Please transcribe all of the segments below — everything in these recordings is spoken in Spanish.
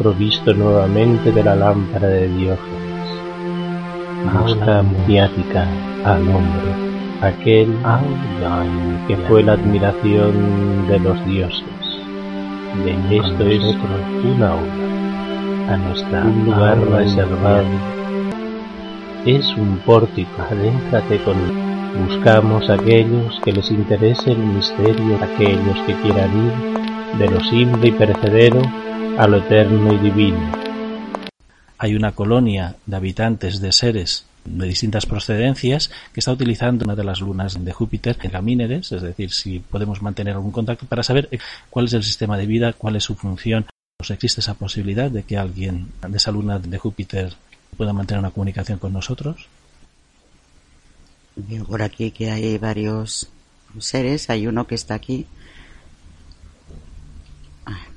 provisto nuevamente de la lámpara de Diógenes. Mosca mediática al hombre, aquel que fue la admiración de los dioses. De esto es una obra, a nuestra un lugar reservado. Es un pórtico, adéntrate con Buscamos aquellos que les interese el misterio, aquellos que quieran ir de lo simple y perecedero a lo eterno y divino. Hay una colonia de habitantes de seres de distintas procedencias que está utilizando una de las lunas de Júpiter en Gamíneres, es decir, si podemos mantener algún contacto para saber cuál es el sistema de vida, cuál es su función. Pues existe esa posibilidad de que alguien de esa luna de Júpiter pueda mantener una comunicación con nosotros. Veo por aquí que hay varios seres, hay uno que está aquí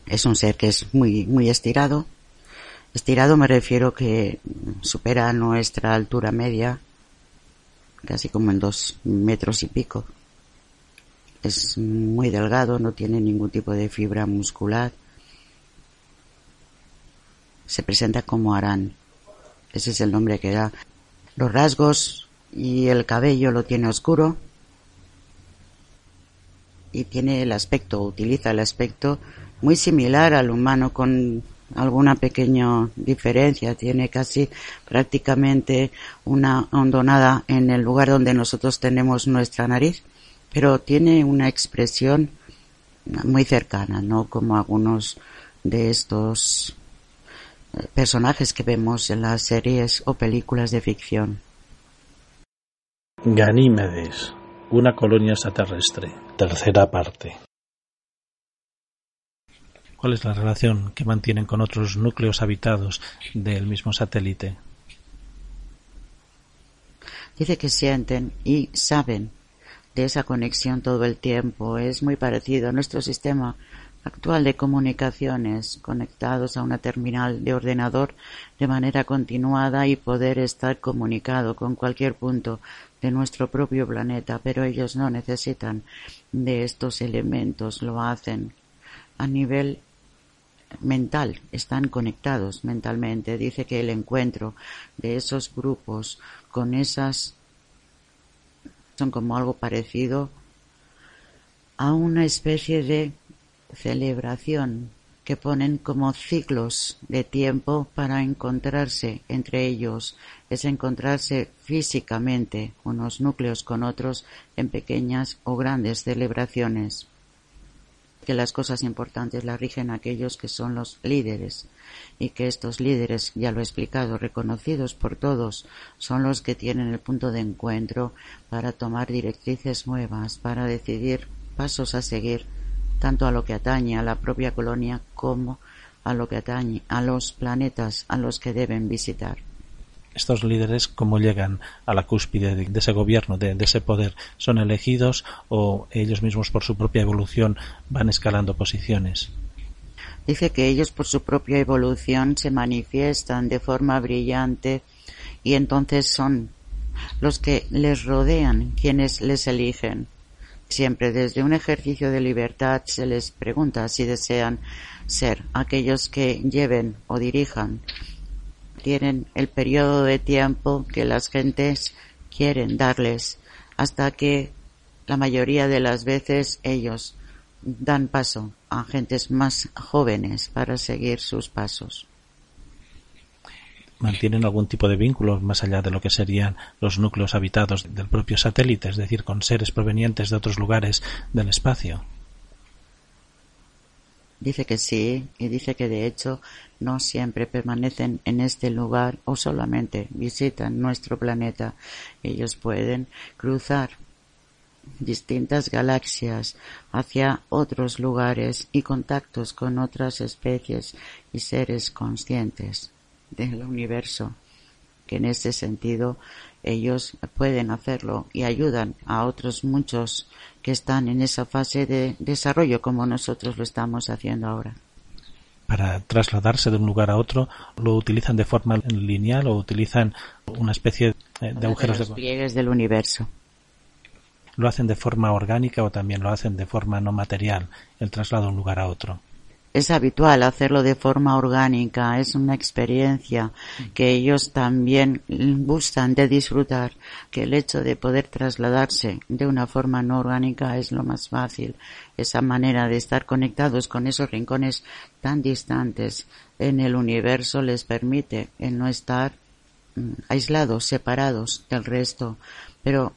es un ser que es muy, muy estirado. Estirado me refiero que supera nuestra altura media, casi como en dos metros y pico. Es muy delgado, no tiene ningún tipo de fibra muscular. Se presenta como Arán. Ese es el nombre que da. Los rasgos y el cabello lo tiene oscuro. Y tiene el aspecto, utiliza el aspecto muy similar al humano con alguna pequeña diferencia. Tiene casi prácticamente una hondonada en el lugar donde nosotros tenemos nuestra nariz, pero tiene una expresión muy cercana, no como algunos de estos eh, personajes que vemos en las series o películas de ficción. Ganímedes, una colonia extraterrestre, tercera parte. ¿Cuál es la relación que mantienen con otros núcleos habitados del mismo satélite? Dice que sienten y saben de esa conexión todo el tiempo. Es muy parecido a nuestro sistema actual de comunicaciones conectados a una terminal de ordenador de manera continuada y poder estar comunicado con cualquier punto de nuestro propio planeta, pero ellos no necesitan de estos elementos, lo hacen a nivel mental, están conectados mentalmente. Dice que el encuentro de esos grupos con esas son como algo parecido a una especie de celebración que ponen como ciclos de tiempo para encontrarse entre ellos, es encontrarse físicamente unos núcleos con otros en pequeñas o grandes celebraciones que las cosas importantes las rigen aquellos que son los líderes y que estos líderes, ya lo he explicado, reconocidos por todos, son los que tienen el punto de encuentro para tomar directrices nuevas, para decidir pasos a seguir, tanto a lo que atañe a la propia colonia como a lo que atañe a los planetas a los que deben visitar estos líderes cómo llegan a la cúspide de, ese gobierno, de, ese poder, son elegidos o ellos mismos por su propia evolución van escalando posiciones. Dice que ellos por su propia evolución se manifiestan de forma brillante y entonces son los que les rodean quienes les eligen. Siempre desde un ejercicio de libertad se les pregunta si desean ser aquellos que lleven o dirijan tienen el periodo de tiempo que las gentes quieren darles hasta que la mayoría de las veces ellos dan paso a gentes más jóvenes para seguir sus pasos. ¿Mantienen algún tipo de vínculo más allá de lo que serían los núcleos habitados del propio satélite, es decir, con seres provenientes de otros lugares del espacio? Dice que sí y dice que de hecho no siempre permanecen en este lugar o solamente visitan nuestro planeta. Ellos pueden cruzar distintas galaxias, hacia otros lugares y contactos con otras especies y seres conscientes del universo, que en ese sentido ellos pueden hacerlo y ayudan a otros muchos que están en esa fase de desarrollo como nosotros lo estamos haciendo ahora. Para trasladarse de un lugar a otro, ¿lo utilizan de forma lineal o utilizan una especie de agujeros de, los pliegues del universo? ¿Lo hacen de forma orgánica o también lo hacen de forma no material, el traslado de un lugar a otro? Es habitual hacerlo de forma orgánica, es una experiencia que ellos también gustan de disfrutar, que el hecho de poder trasladarse de una forma no orgánica es lo más fácil, esa manera de estar conectados con esos rincones tan distantes en el universo les permite el no estar mm, aislados, separados del resto, pero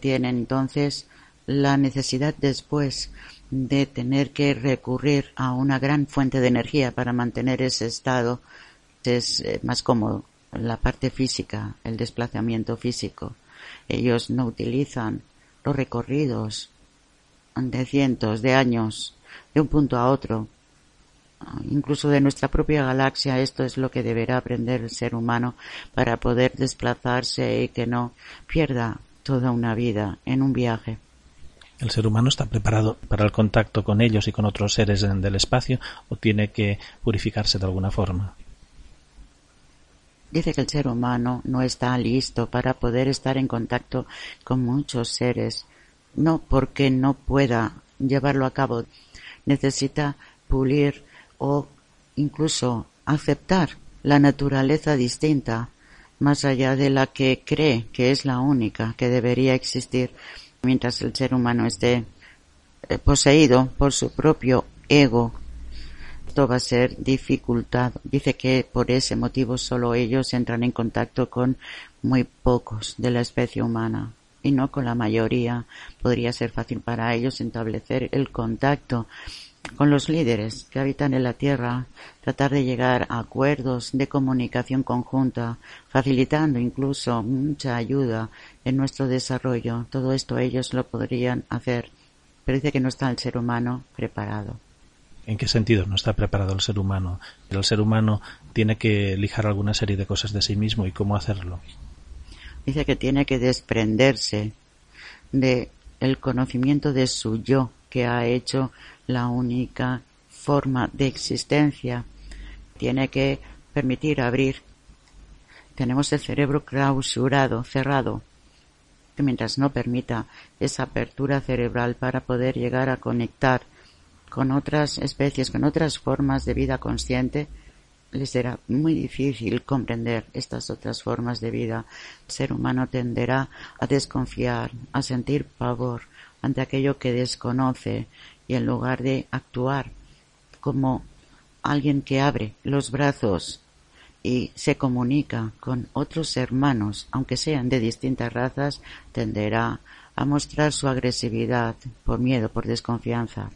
tienen entonces la necesidad después de tener que recurrir a una gran fuente de energía para mantener ese estado es eh, más cómodo la parte física, el desplazamiento físico. Ellos no utilizan los recorridos de cientos de años de un punto a otro. Incluso de nuestra propia galaxia, esto es lo que deberá aprender el ser humano para poder desplazarse y que no pierda toda una vida en un viaje. ¿El ser humano está preparado para el contacto con ellos y con otros seres del espacio o tiene que purificarse de alguna forma? Dice que el ser humano no está listo para poder estar en contacto con muchos seres, no porque no pueda llevarlo a cabo, necesita pulir o incluso aceptar la naturaleza distinta, más allá de la que cree que es la única que debería existir mientras el ser humano esté eh, poseído por su propio ego, esto va a ser dificultad. Dice que por ese motivo solo ellos entran en contacto con muy pocos de la especie humana y no con la mayoría. Podría ser fácil para ellos establecer el contacto con los líderes que habitan en la Tierra, tratar de llegar a acuerdos de comunicación conjunta, facilitando incluso mucha ayuda en nuestro desarrollo. Todo esto ellos lo podrían hacer, pero dice que no está el ser humano preparado. ¿En qué sentido no está preparado el ser humano? El ser humano tiene que lijar alguna serie de cosas de sí mismo y cómo hacerlo. Dice que tiene que desprenderse de el conocimiento de su yo que ha hecho la única forma de existencia. Tiene que permitir abrir. Tenemos el cerebro clausurado, cerrado, mientras no permita esa apertura cerebral para poder llegar a conectar con otras especies, con otras formas de vida consciente, les será muy difícil comprender estas otras formas de vida. El ser humano tenderá a desconfiar, a sentir pavor ante aquello que desconoce y en lugar de actuar como alguien que abre los brazos y se comunica con otros hermanos, aunque sean de distintas razas, tenderá a mostrar su agresividad por miedo, por desconfianza.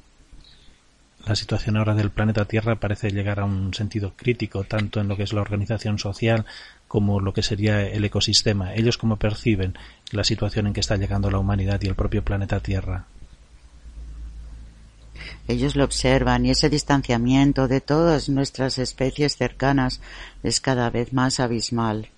La situación ahora del planeta Tierra parece llegar a un sentido crítico, tanto en lo que es la organización social como lo que sería el ecosistema. Ellos cómo perciben la situación en que está llegando la humanidad y el propio planeta Tierra. Ellos lo observan y ese distanciamiento de todas nuestras especies cercanas es cada vez más abismal,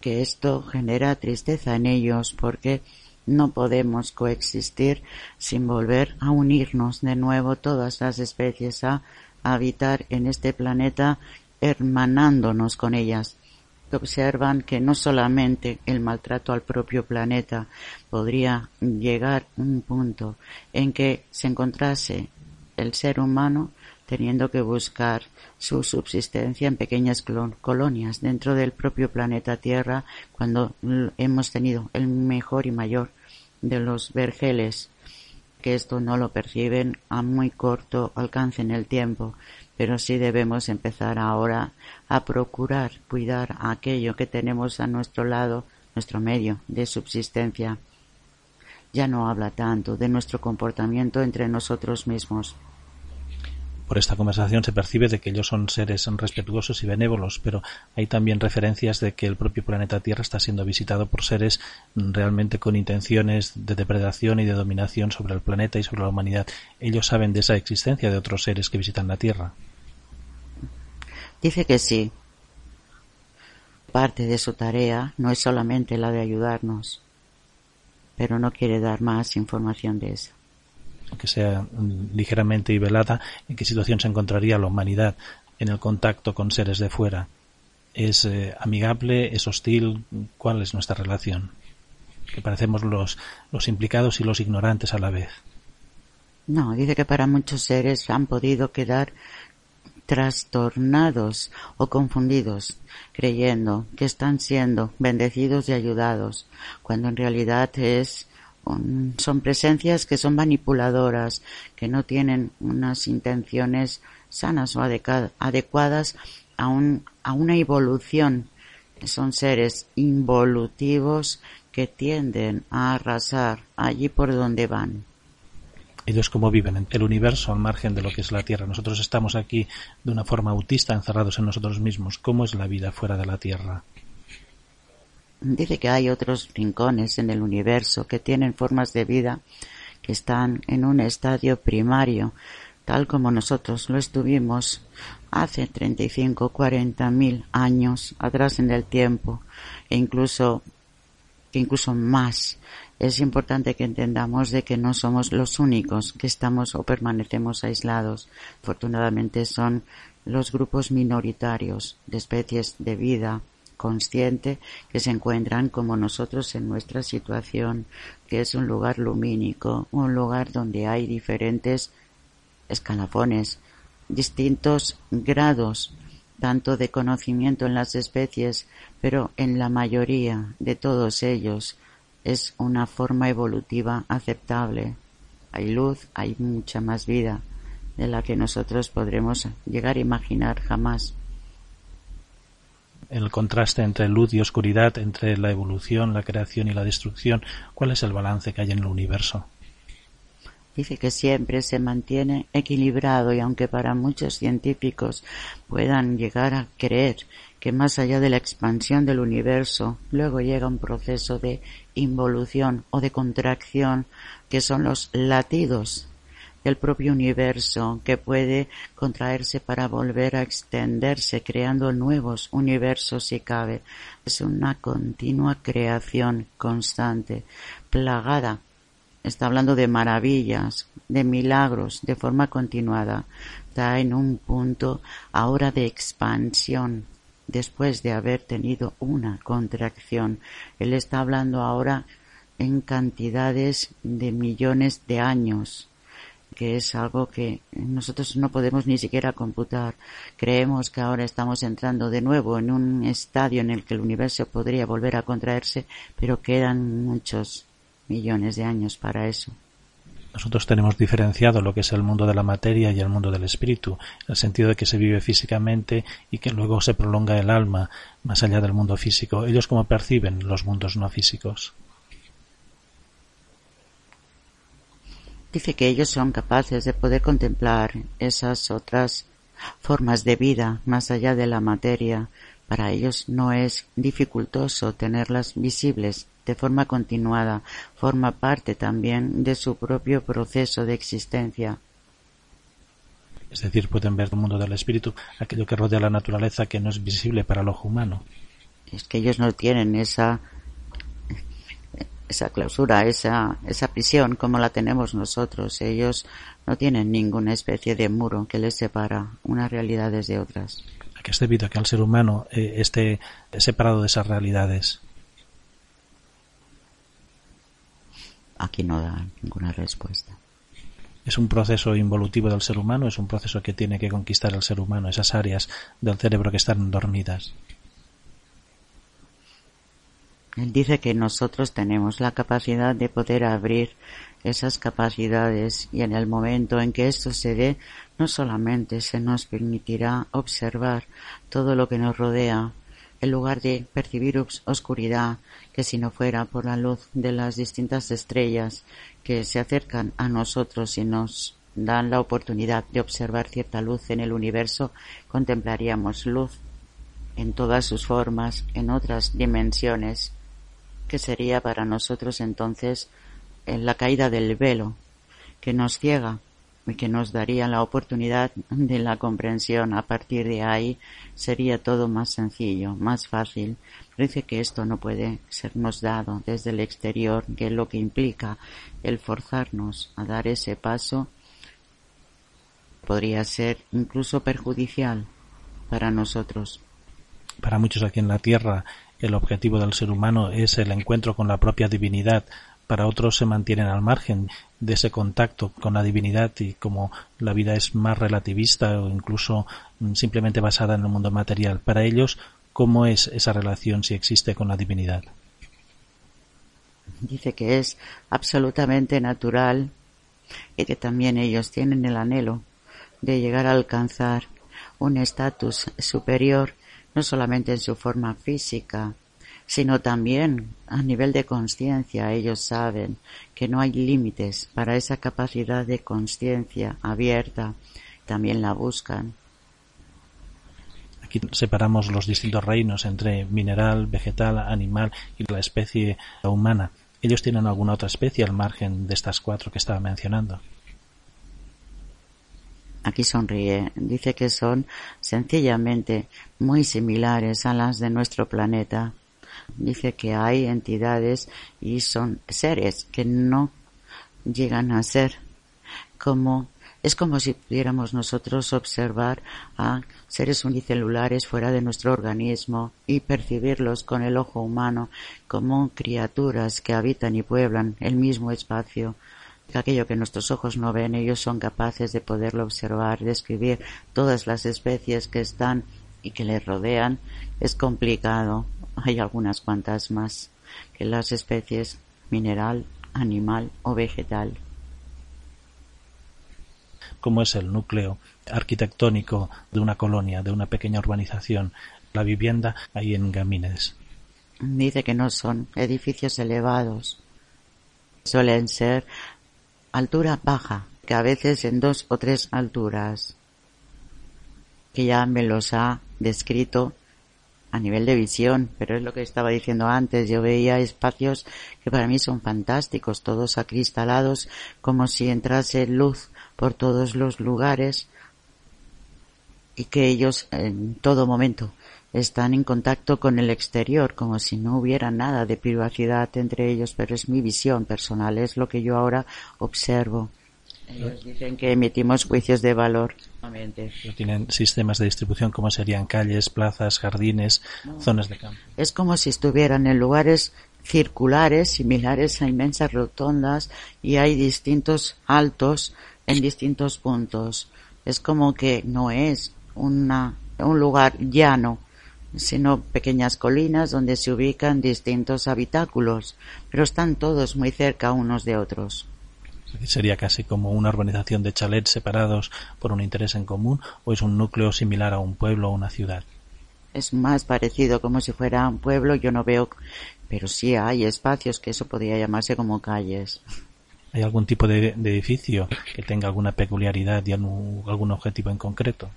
que esto genera tristeza en ellos porque no podemos coexistir sin volver a unirnos de nuevo todas las especies a habitar en este planeta hermanándonos con ellas. Observan que no solamente el maltrato al propio planeta podría llegar un punto en que se encontrase el ser humano teniendo que buscar su subsistencia en pequeñas colonias dentro del propio planeta Tierra cuando hemos tenido el mejor y mayor de los vergeles que esto no lo perciben a muy corto alcance en el tiempo, pero sí debemos empezar ahora a procurar cuidar aquello que tenemos a nuestro lado, nuestro medio de subsistencia. Ya no habla tanto de nuestro comportamiento entre nosotros mismos, por esta conversación se percibe de que ellos son seres respetuosos y benévolos, pero hay también referencias de que el propio planeta Tierra está siendo visitado por seres realmente con intenciones de depredación y de dominación sobre el planeta y sobre la humanidad. Ellos saben de esa existencia de otros seres que visitan la Tierra. Dice que sí. Parte de su tarea no es solamente la de ayudarnos, pero no quiere dar más información de eso que sea ligeramente y velada, en qué situación se encontraría la humanidad en el contacto con seres de fuera. ¿Es eh, amigable? ¿Es hostil? ¿Cuál es nuestra relación? Que parecemos los, los implicados y los ignorantes a la vez. No, dice que para muchos seres han podido quedar trastornados o confundidos, creyendo que están siendo bendecidos y ayudados, cuando en realidad es son presencias que son manipuladoras, que no tienen unas intenciones sanas o adecuadas a, a una evolución. Son seres involutivos que tienden a arrasar allí por donde van. Ellos cómo viven en el universo al margen de lo que es la Tierra. Nosotros estamos aquí de una forma autista, encerrados en nosotros mismos. ¿Cómo es la vida fuera de la Tierra? Dice que hay otros rincones en el universo que tienen formas de vida que están en un estadio primario, tal como nosotros lo estuvimos hace 35, 40 mil años atrás en el tiempo, e incluso, incluso más. Es importante que entendamos de que no somos los únicos que estamos o permanecemos aislados. Afortunadamente son los grupos minoritarios de especies de vida consciente que se encuentran como nosotros en nuestra situación, que es un lugar lumínico, un lugar donde hay diferentes escalafones, distintos grados, tanto de conocimiento en las especies, pero en la mayoría de todos ellos es una forma evolutiva aceptable. Hay luz, hay mucha más vida de la que nosotros podremos llegar a imaginar jamás el contraste entre luz y oscuridad, entre la evolución, la creación y la destrucción, ¿cuál es el balance que hay en el universo? Dice que siempre se mantiene equilibrado y aunque para muchos científicos puedan llegar a creer que más allá de la expansión del universo, luego llega un proceso de involución o de contracción que son los latidos del propio universo que puede contraerse para volver a extenderse creando nuevos universos si cabe. Es una continua creación constante, plagada. Está hablando de maravillas, de milagros, de forma continuada. Está en un punto ahora de expansión después de haber tenido una contracción. Él está hablando ahora en cantidades de millones de años que es algo que nosotros no podemos ni siquiera computar. Creemos que ahora estamos entrando de nuevo en un estadio en el que el universo podría volver a contraerse, pero quedan muchos millones de años para eso. Nosotros tenemos diferenciado lo que es el mundo de la materia y el mundo del espíritu, en el sentido de que se vive físicamente y que luego se prolonga el alma más allá del mundo físico. Ellos cómo perciben los mundos no físicos. Dice que ellos son capaces de poder contemplar esas otras formas de vida más allá de la materia. Para ellos no es dificultoso tenerlas visibles de forma continuada. Forma parte también de su propio proceso de existencia. Es decir, pueden ver el mundo del espíritu, aquello que rodea la naturaleza que no es visible para el ojo humano. Es que ellos no tienen esa esa clausura, esa, esa prisión como la tenemos nosotros. Ellos no tienen ninguna especie de muro que les separa unas realidades de otras. ¿A qué es debido a que el ser humano eh, esté separado de esas realidades? Aquí no da ninguna respuesta. Es un proceso involutivo del ser humano, es un proceso que tiene que conquistar el ser humano, esas áreas del cerebro que están dormidas. Él dice que nosotros tenemos la capacidad de poder abrir esas capacidades y en el momento en que esto se dé, no solamente se nos permitirá observar todo lo que nos rodea, en lugar de percibir oscuridad, que si no fuera por la luz de las distintas estrellas que se acercan a nosotros y nos dan la oportunidad de observar cierta luz en el universo, contemplaríamos luz en todas sus formas, en otras dimensiones, que sería para nosotros entonces eh, la caída del velo, que nos ciega y que nos daría la oportunidad de la comprensión. A partir de ahí sería todo más sencillo, más fácil. Dice que esto no puede sernos dado desde el exterior, que es lo que implica el forzarnos a dar ese paso podría ser incluso perjudicial para nosotros. Para muchos aquí en la Tierra, el objetivo del ser humano es el encuentro con la propia divinidad. Para otros se mantienen al margen de ese contacto con la divinidad y como la vida es más relativista o incluso mm, simplemente basada en el mundo material. Para ellos, ¿cómo es esa relación si existe con la divinidad? Dice que es absolutamente natural y que también ellos tienen el anhelo de llegar a alcanzar un estatus superior, no solamente en su forma física, sino también a nivel de conciencia. Ellos saben que no hay límites para esa capacidad de conciencia abierta. También la buscan. Aquí separamos los distintos reinos entre mineral, vegetal, animal y la especie humana. ¿Ellos tienen alguna otra especie al margen de estas cuatro que estaba mencionando? Aquí sonríe. Dice que son sencillamente muy similares a las de nuestro planeta. Dice que hay entidades y son seres que no llegan a ser como es como si pudiéramos nosotros observar a seres unicelulares fuera de nuestro organismo y percibirlos con el ojo humano como criaturas que habitan y pueblan el mismo espacio aquello que nuestros ojos no ven, ellos son capaces de poderlo observar, describir todas las especies que están y que les rodean, es complicado. Hay algunas cuantas más que las especies mineral, animal o vegetal. ¿Cómo es el núcleo arquitectónico de una colonia, de una pequeña urbanización, la vivienda ahí en Gamínedes? Dice que no son edificios elevados, suelen ser altura baja, que a veces en dos o tres alturas, que ya me los ha descrito a nivel de visión, pero es lo que estaba diciendo antes, yo veía espacios que para mí son fantásticos, todos acristalados, como si entrase luz por todos los lugares y que ellos en todo momento están en contacto con el exterior, como si no hubiera nada de privacidad entre ellos, pero es mi visión personal, es lo que yo ahora observo. Ellos dicen que emitimos juicios de valor. Tienen sistemas de distribución como serían calles, plazas, jardines, zonas de campo. Es como si estuvieran en lugares circulares, similares a inmensas rotondas, y hay distintos altos en distintos puntos. Es como que no es una, un lugar llano, sino pequeñas colinas donde se ubican distintos habitáculos, pero están todos muy cerca unos de otros. ¿Sería casi como una urbanización de chalets separados por un interés en común o es un núcleo similar a un pueblo o una ciudad? Es más parecido como si fuera un pueblo, yo no veo, pero sí hay espacios que eso podría llamarse como calles. ¿Hay algún tipo de, edificio que tenga alguna peculiaridad y algún objetivo en concreto?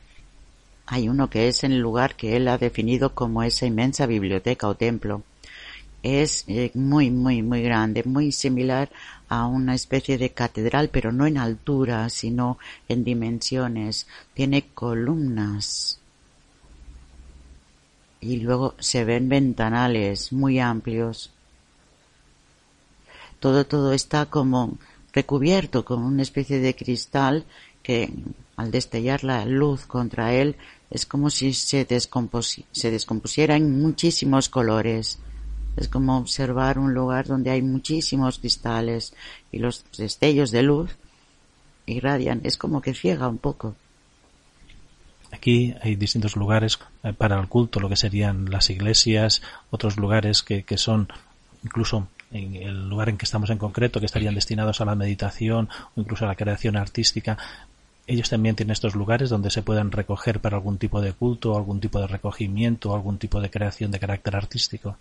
Hay uno que es en el lugar que él ha definido como esa inmensa biblioteca o templo. Es eh, muy, muy, muy grande, muy similar a una especie de catedral, pero no en altura, sino en dimensiones. Tiene columnas. Y luego se ven ventanales muy amplios. Todo, todo está como recubierto con una especie de cristal que al destellar la luz contra él es como si se, se descompusiera en muchísimos colores. Es como observar un lugar donde hay muchísimos cristales y los destellos de luz irradian. Es como que ciega un poco. Aquí hay distintos lugares eh, para el culto, lo que serían las iglesias, otros lugares que, que son incluso en el lugar en que estamos en concreto, que estarían destinados a la meditación o incluso a la creación artística, ellos también tienen estos lugares donde se pueden recoger para algún tipo de culto, algún tipo de recogimiento, algún tipo de creación de carácter artístico.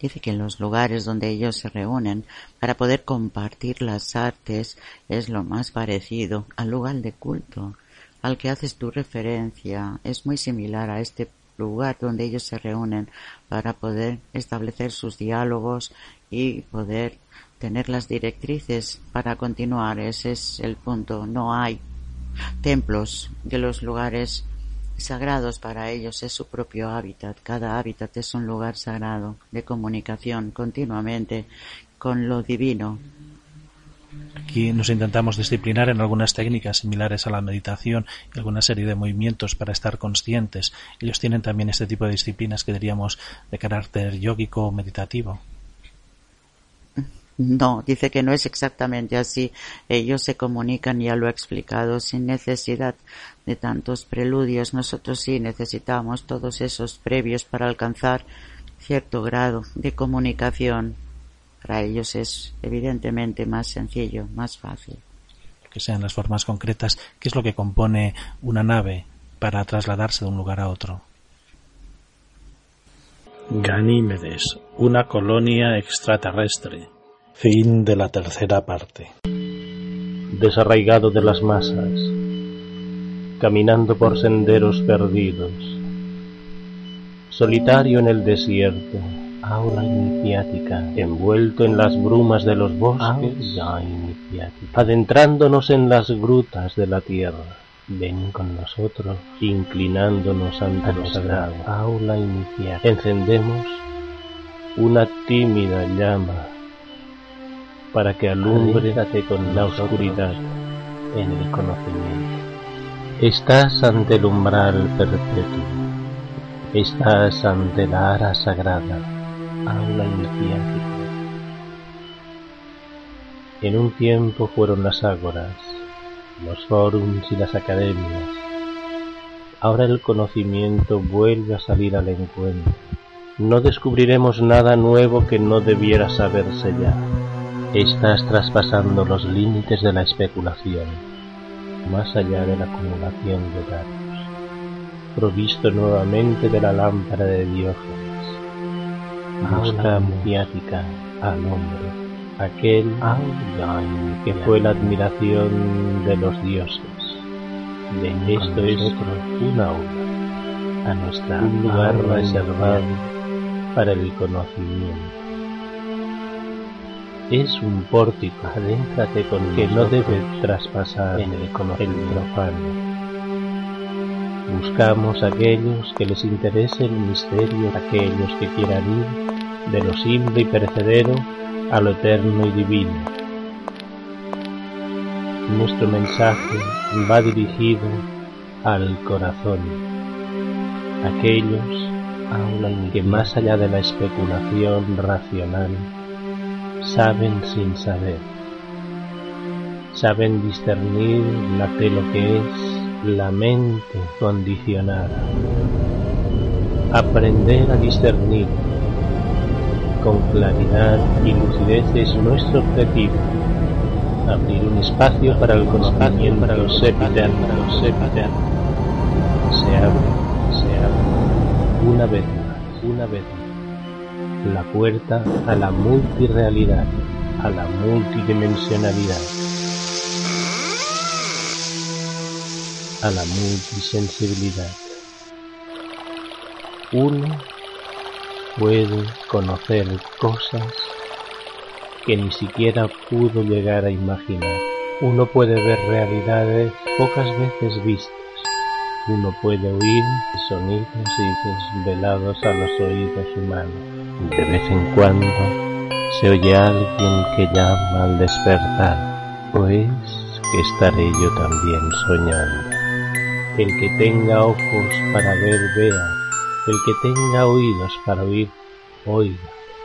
Dice que en los lugares donde ellos se reúnen para poder compartir las artes es lo más parecido al lugar de culto al que haces tu referencia. Es muy similar a este lugar donde ellos se reúnen para poder establecer sus diálogos y poder tener las directrices para continuar. Ese es el punto. No hay templos de los lugares sagrados para ellos es su propio hábitat. Cada hábitat es un lugar sagrado de comunicación continuamente con lo divino. Aquí nos intentamos disciplinar en algunas técnicas similares a la meditación y alguna serie de movimientos para estar conscientes. Ellos tienen también este tipo de disciplinas que diríamos de carácter yógico o meditativo. No, dice que no es exactamente así. Ellos se comunican, ya lo he explicado, sin necesidad de tantos preludios. Nosotros sí necesitamos todos esos previos para alcanzar cierto grado de comunicación. Para ellos es evidentemente más sencillo, más fácil. Que sean las formas concretas. ¿Qué es lo que compone una nave para trasladarse de un lugar a otro? Ganímedes, una colonia extraterrestre. Fin de la tercera parte. Desarraigado de las masas, caminando por senderos perdidos, solitario en el desierto, aula iniciática, envuelto en las brumas de los bosques, adentrándonos en las grutas de la tierra. Ven con nosotros, inclinándonos ante lo sagrado. Aula iniciática. Encendemos una tímida llama para que alumbre con la oscuridad en el conocimiento. Estás ante el umbral perpetuo, estás ante la ara sagrada, aula. En un tiempo fueron las ágoras, los fórums y las academias. Ahora el conocimiento vuelve a salir al encuentro. No descubriremos nada nuevo que no debiera saberse ya. Estás traspasando los límites de la especulación, más allá de la acumulación de datos, provisto nuevamente de la lámpara de Diógenes. Busca mediática al hombre, aquel que fue la admiración de los dioses. Esto es un aula, a nuestra un lugar reservado para el conocimiento es un pórtico, adéntrate con que no debe traspasar en el, el profano. Buscamos aquellos que les interese el misterio, aquellos que quieran ir de lo simple y perecedero a lo eterno y divino. Nuestro mensaje va dirigido al corazón, aquellos que más allá de la especulación racional saben sin saber. Saben discernir de lo que es la mente condicionada. Aprender a discernir con claridad y lucidez es nuestro objetivo. Abrir un espacio para el conocimiento, para los sepiten, para los. Se abre, se abre, una vez más, una vez más la puerta a la multirealidad, a la multidimensionalidad, a la multisensibilidad. Uno puede conocer cosas que ni siquiera pudo llegar a imaginar. Uno puede ver realidades pocas veces vistas uno puede oír sonidos y desvelados a los oídos humanos. De vez en cuando se oye alguien que llama al despertar, pues que estaré yo también soñando. El que tenga ojos para ver, vea. El que tenga oídos para oír, oiga.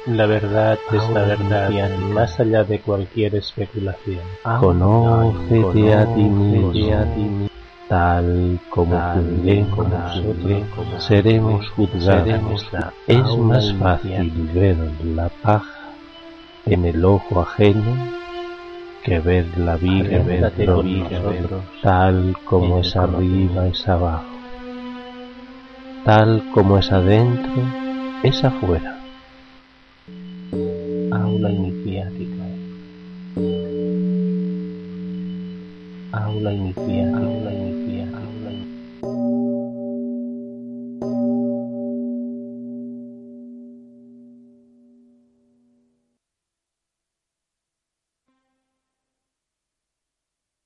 La verdad es la verdad, más allá de cualquier especulación. Conócete a ti mismo tal como juzguemos, seremos juzgados. Es más fácil ver la paja en el ojo ajeno que ver la nosotros, tal como es arriba es abajo, tal como es adentro es afuera. Aula iniciática, aula iniciática, aula iniciática.